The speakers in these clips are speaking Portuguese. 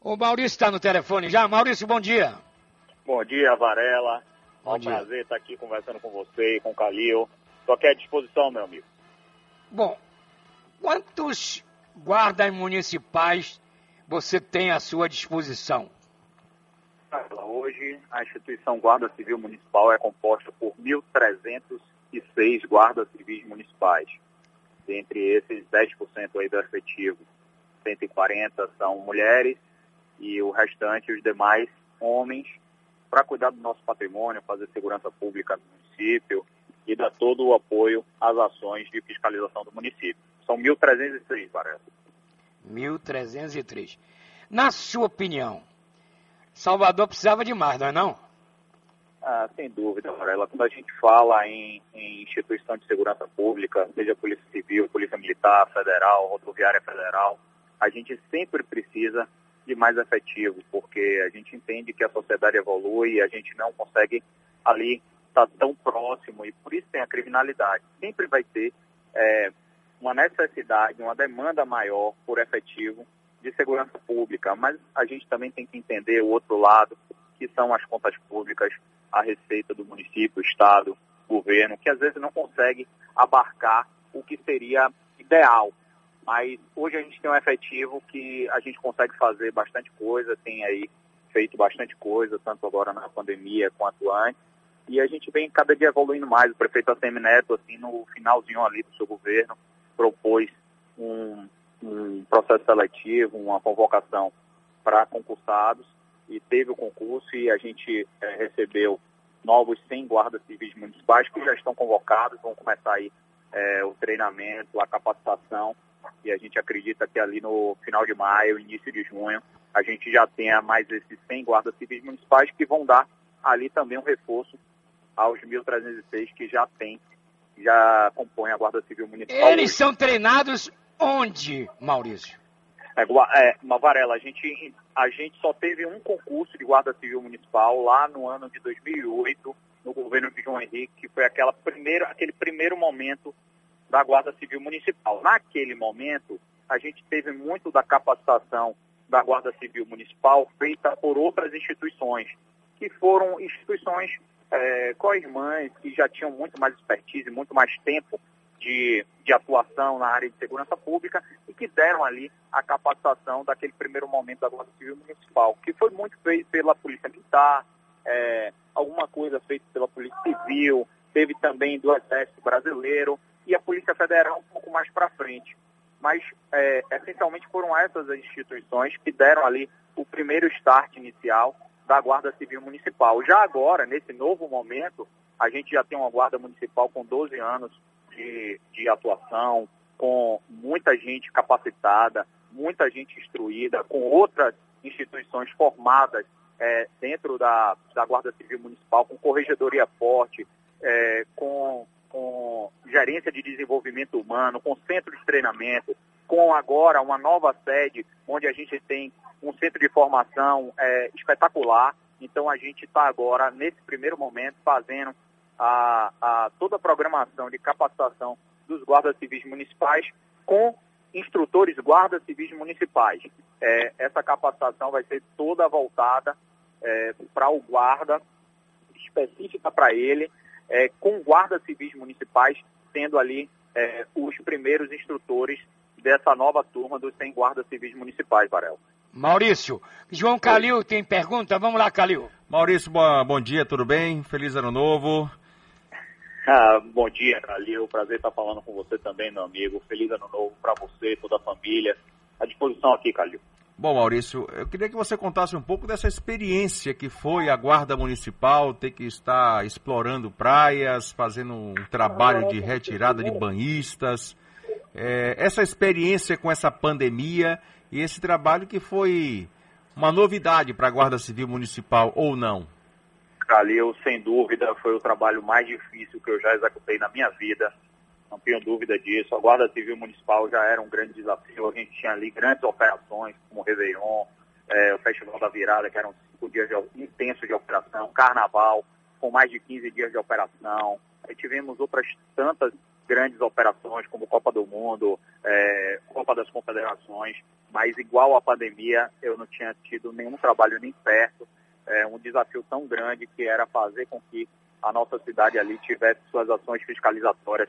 O Maurício está no telefone já. Maurício, bom dia. Bom dia, Varela. Bom é um dia. prazer estar aqui conversando com você e com o Calil. Estou aqui à disposição, meu amigo. Bom, quantos guardas municipais você tem à sua disposição? Hoje, a instituição Guarda Civil Municipal é composta por 1.306 guardas civis municipais. Dentre esses, 10% aí do efetivo. 140 são mulheres e o restante, os demais, homens, para cuidar do nosso patrimônio, fazer segurança pública no município e dar todo o apoio às ações de fiscalização do município. São 1.306, Varela. 1.303. Na sua opinião, Salvador precisava de mais, não é não? Ah, sem dúvida, Varela. Quando a gente fala em, em instituição de segurança pública, seja Polícia Civil, Polícia Militar, Federal, Rodoviária Federal, a gente sempre precisa de mais efetivo, porque a gente entende que a sociedade evolui e a gente não consegue ali estar tão próximo e por isso tem a criminalidade. Sempre vai ter é, uma necessidade, uma demanda maior por efetivo de segurança pública, mas a gente também tem que entender o outro lado, que são as contas públicas, a receita do município, estado, governo, que às vezes não consegue abarcar o que seria ideal. Mas hoje a gente tem um efetivo que a gente consegue fazer bastante coisa, tem aí feito bastante coisa, tanto agora na pandemia quanto antes. E a gente vem cada dia evoluindo mais. O prefeito ACM Neto, assim, no finalzinho ali do seu governo, propôs um, um processo seletivo, uma convocação para concursados e teve o concurso e a gente eh, recebeu novos 100 guardas civis municipais que já estão convocados, vão começar aí eh, o treinamento, a capacitação e a gente acredita que ali no final de maio, início de junho, a gente já tenha mais esses 100 guardas civis municipais que vão dar ali também um reforço aos 1.306 que já tem, já compõem a Guarda Civil Municipal. Eles são treinados onde, Maurício? É, é, uma varela, a gente, a gente só teve um concurso de Guarda Civil Municipal lá no ano de 2008, no governo de João Henrique, que foi aquela primeira, aquele primeiro momento da Guarda Civil Municipal. Naquele momento, a gente teve muito da capacitação da Guarda Civil Municipal feita por outras instituições, que foram instituições é, co-irmãs, que já tinham muito mais expertise, muito mais tempo de, de atuação na área de segurança pública e que deram ali a capacitação daquele primeiro momento da Guarda Civil Municipal, que foi muito feito pela Polícia Militar, é, alguma coisa feita pela Polícia Civil, teve também do Exército Brasileiro e a Polícia Federal um pouco mais para frente. Mas, é, essencialmente, foram essas as instituições que deram ali o primeiro start inicial da Guarda Civil Municipal. Já agora, nesse novo momento, a gente já tem uma Guarda Municipal com 12 anos de, de atuação, com muita gente capacitada, muita gente instruída, com outras instituições formadas é, dentro da, da Guarda Civil Municipal, com corregedoria forte, é, com, com gerência de desenvolvimento humano, com centro de treinamento, com agora uma nova sede, onde a gente tem um centro de formação é, espetacular. Então a gente está agora, nesse primeiro momento, fazendo a, a, toda a programação de capacitação dos guardas civis municipais com instrutores guardas civis municipais. É, essa capacitação vai ser toda voltada é, para o guarda, específica para ele, é, com guardas civis municipais sendo ali é, os primeiros instrutores dessa nova turma dos 100 guardas civis municipais, Varel. Maurício, João Calil tem pergunta? Vamos lá, Calil. Maurício, bom, bom dia, tudo bem? Feliz ano novo. Ah, bom dia, Calil. Prazer estar falando com você também, meu amigo. Feliz ano novo para você, toda a família. À disposição aqui, Calil. Bom, Maurício, eu queria que você contasse um pouco dessa experiência que foi a Guarda Municipal ter que estar explorando praias, fazendo um trabalho de retirada de banhistas. É, essa experiência com essa pandemia e esse trabalho que foi uma novidade para a Guarda Civil Municipal, ou não? Calil, sem dúvida, foi o trabalho mais difícil que eu já executei na minha vida. Não tenho dúvida disso. A Guarda Civil Municipal já era um grande desafio. A gente tinha ali grandes operações, como o Réveillon, eh, o Festival da Virada, que eram cinco dias de, intensos de operação, Carnaval, com mais de 15 dias de operação. Aí tivemos outras tantas grandes operações como Copa do Mundo, é, Copa das Confederações, mas igual à pandemia, eu não tinha tido nenhum trabalho nem perto, é, um desafio tão grande que era fazer com que a nossa cidade ali tivesse suas ações fiscalizatórias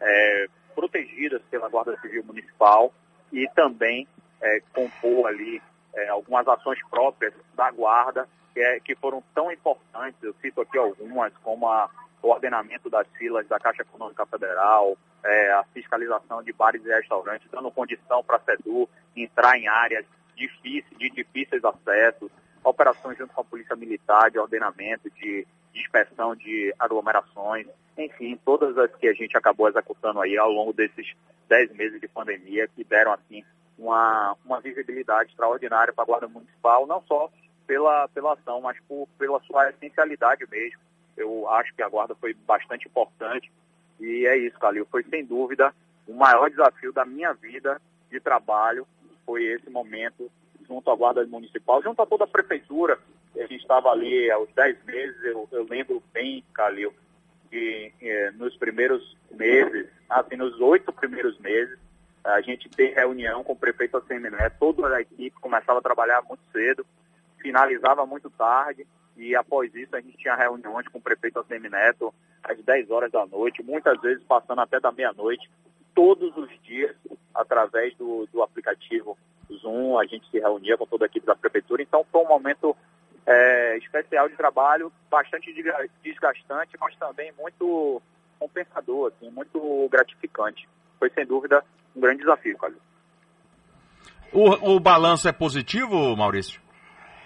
é, protegidas pela Guarda Civil Municipal e também é, compor ali é, algumas ações próprias da Guarda que, é, que foram tão importantes, eu cito aqui algumas, como a, o ordenamento das filas da Caixa Econômica Federal, é, a fiscalização de bares e restaurantes, dando condição para a SEDU entrar em áreas difíceis, de difíceis acessos, operações junto com a Polícia Militar de ordenamento, de, de inspeção de aglomerações, enfim, todas as que a gente acabou executando aí ao longo desses dez meses de pandemia, que deram, assim, uma, uma visibilidade extraordinária para a Guarda Municipal, não só pela, pela ação, mas por, pela sua essencialidade mesmo. Eu acho que a Guarda foi bastante importante e é isso, Calil. Foi sem dúvida o maior desafio da minha vida de trabalho, foi esse momento junto à Guarda Municipal, junto a toda a Prefeitura. Gente estava ali uns 10 meses, eu, eu lembro bem, Calil, que eh, nos primeiros meses, assim, nos oito primeiros meses, a gente tem reunião com o prefeito Asseminé, toda a equipe começava a trabalhar muito cedo, finalizava muito tarde, e após isso a gente tinha reuniões com o prefeito Assemineto às 10 horas da noite, muitas vezes passando até da meia-noite, todos os dias, através do, do aplicativo Zoom, a gente se reunia com toda a equipe da prefeitura, então foi um momento é, especial de trabalho, bastante desgastante, mas também muito compensador, assim, muito gratificante. Foi sem dúvida um grande desafio, Calil. O, o balanço é positivo, Maurício?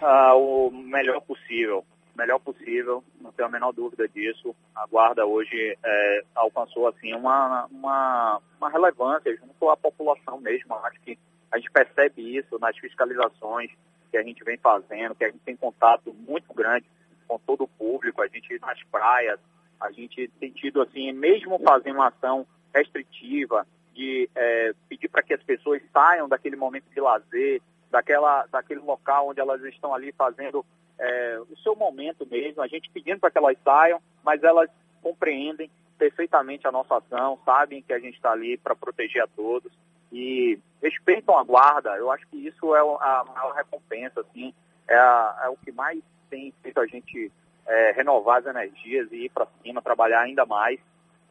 Ah, o melhor possível. Melhor possível, não tenho a menor dúvida disso. A Guarda hoje é, alcançou assim uma, uma, uma relevância junto à população mesmo. Acho que a gente percebe isso nas fiscalizações que a gente vem fazendo, que a gente tem contato muito grande com todo o público, a gente nas praias, a gente tem tido assim, mesmo fazendo uma ação restritiva, de é, pedir para que as pessoas saiam daquele momento de lazer, daquela, daquele local onde elas estão ali fazendo é, o seu momento mesmo, a gente pedindo para que elas saiam, mas elas compreendem perfeitamente a nossa ação, sabem que a gente está ali para proteger a todos e respeitam a guarda. Eu acho que isso é a maior recompensa, assim, é, a, é o que mais tem feito a gente é, renovar as energias e ir para cima, trabalhar ainda mais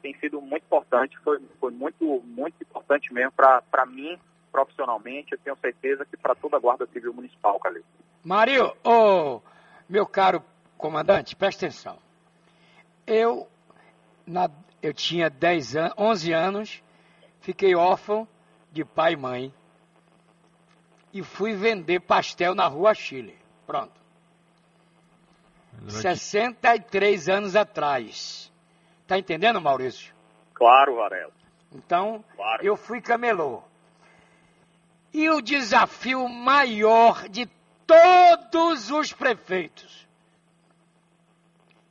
tem sido muito importante, foi, foi muito, muito importante mesmo para mim, profissionalmente, eu tenho certeza que para toda a Guarda Civil Municipal, Calil. Mario, oh, meu caro comandante, presta atenção. Eu, na, eu tinha 10 an 11 anos, fiquei órfão de pai e mãe e fui vender pastel na rua Chile. Pronto. 63 anos atrás. Tá entendendo, Maurício? Claro, Varela. Então, claro. eu fui camelô. E o desafio maior de todos os prefeitos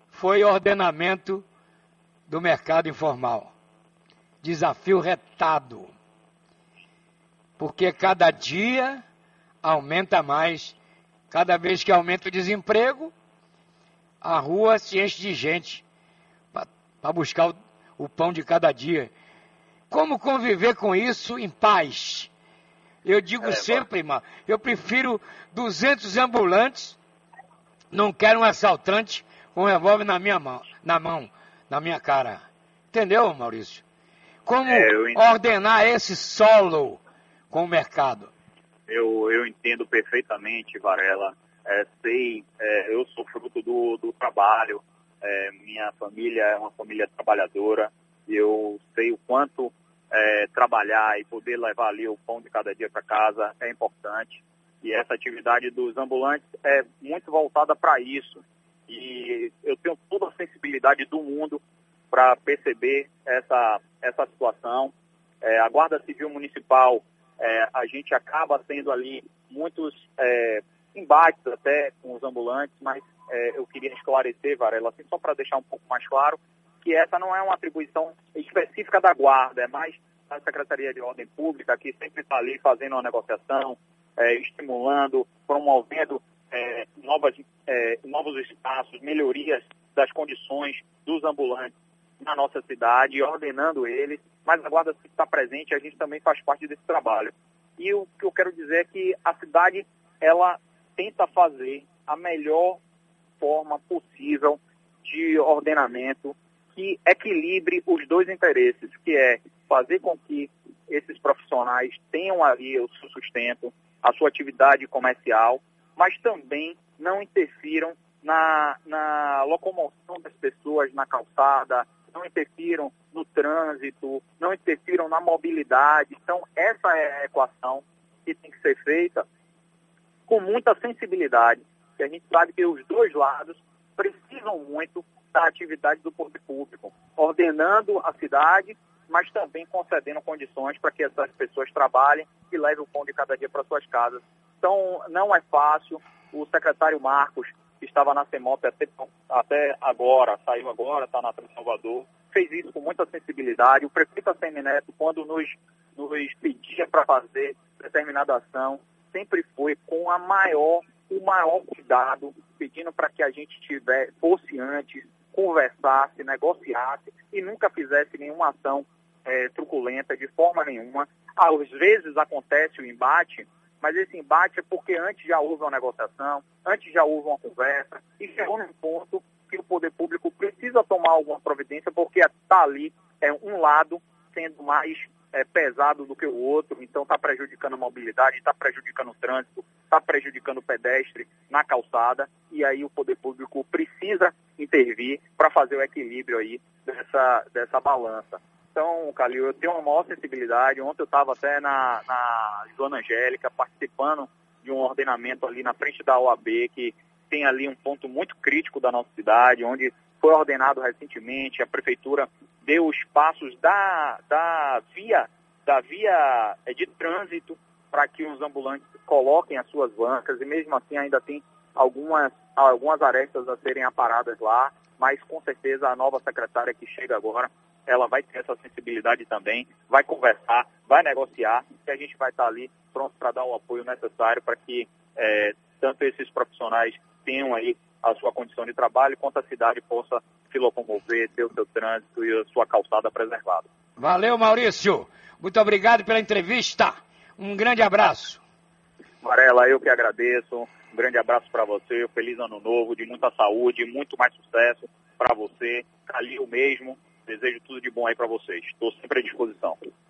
foi ordenamento do mercado informal. Desafio retado. Porque cada dia aumenta mais. Cada vez que aumenta o desemprego, a rua se enche de gente para buscar o, o pão de cada dia. Como conviver com isso em paz? Eu digo é, sempre, irmão, eu prefiro 200 ambulantes, não quero um assaltante com um revólver na minha mão, na mão, na minha cara. Entendeu, Maurício? Como é, ordenar esse solo com o mercado? Eu, eu entendo perfeitamente, Varela. É, sei, é, eu sou fruto do, do trabalho, é, minha família é uma família trabalhadora eu sei o quanto é, trabalhar e poder levar ali o pão de cada dia para casa é importante. E essa atividade dos ambulantes é muito voltada para isso. E eu tenho toda a sensibilidade do mundo para perceber essa, essa situação. É, a Guarda Civil Municipal, é, a gente acaba tendo ali muitos é, embates até com os ambulantes, mas é, eu queria esclarecer, Varela, assim, só para deixar um pouco mais claro, que essa não é uma atribuição específica da Guarda, é mais da Secretaria de Ordem Pública, que sempre está ali fazendo uma negociação, é, estimulando, promovendo é, novas, é, novos espaços, melhorias das condições dos ambulantes. Na nossa cidade, ordenando eles, mas a Guarda Civil está presente a gente também faz parte desse trabalho. E o que eu quero dizer é que a cidade, ela tenta fazer a melhor forma possível de ordenamento que equilibre os dois interesses, que é fazer com que esses profissionais tenham ali o seu sustento, a sua atividade comercial, mas também não interfiram na, na locomoção das pessoas na calçada, não interfiram no trânsito, não interfiram na mobilidade. Então, essa é a equação que tem que ser feita com muita sensibilidade, que a gente sabe que os dois lados precisam muito da atividade do poder público, ordenando a cidade, mas também concedendo condições para que essas pessoas trabalhem e levem o pão de cada dia para suas casas. Então, não é fácil. O secretário Marcos que estava na CEMOP até, até agora, saiu agora, está na Salvador, fez isso com muita sensibilidade. O prefeito Assemi Neto, quando nos, nos pedia para fazer determinada ação, sempre foi com a maior, o maior cuidado, pedindo para que a gente tivesse, fosse antes, conversasse, negociasse e nunca fizesse nenhuma ação é, truculenta de forma nenhuma. Às vezes acontece o embate, mas esse embate é porque antes já houve uma negociação, antes já houve uma conversa, e chegou num ponto que o poder público precisa tomar alguma providência, porque está ali é, um lado sendo mais é, pesado do que o outro, então está prejudicando a mobilidade, está prejudicando o trânsito, está prejudicando o pedestre na calçada, e aí o poder público precisa intervir para fazer o equilíbrio aí dessa, dessa balança. Então, Calil, eu tenho uma maior sensibilidade. Ontem eu estava até na, na Zona Angélica participando de um ordenamento ali na frente da OAB, que tem ali um ponto muito crítico da nossa cidade, onde foi ordenado recentemente, a prefeitura deu os passos da, da via da via é, de trânsito para que os ambulantes coloquem as suas bancas e mesmo assim ainda tem algumas, algumas arestas a serem aparadas lá, mas com certeza a nova secretária que chega agora ela vai ter essa sensibilidade também, vai conversar, vai negociar e a gente vai estar ali pronto para dar o apoio necessário para que é, tanto esses profissionais tenham aí a sua condição de trabalho, quanto a cidade possa se locomover, ter o seu trânsito e a sua calçada preservada. Valeu, Maurício. Muito obrigado pela entrevista. Um grande abraço. Varela, eu que agradeço. Um grande abraço para você. Feliz ano novo, de muita saúde, muito mais sucesso para você. Calil mesmo. Desejo tudo de bom aí para vocês. Estou sempre à disposição.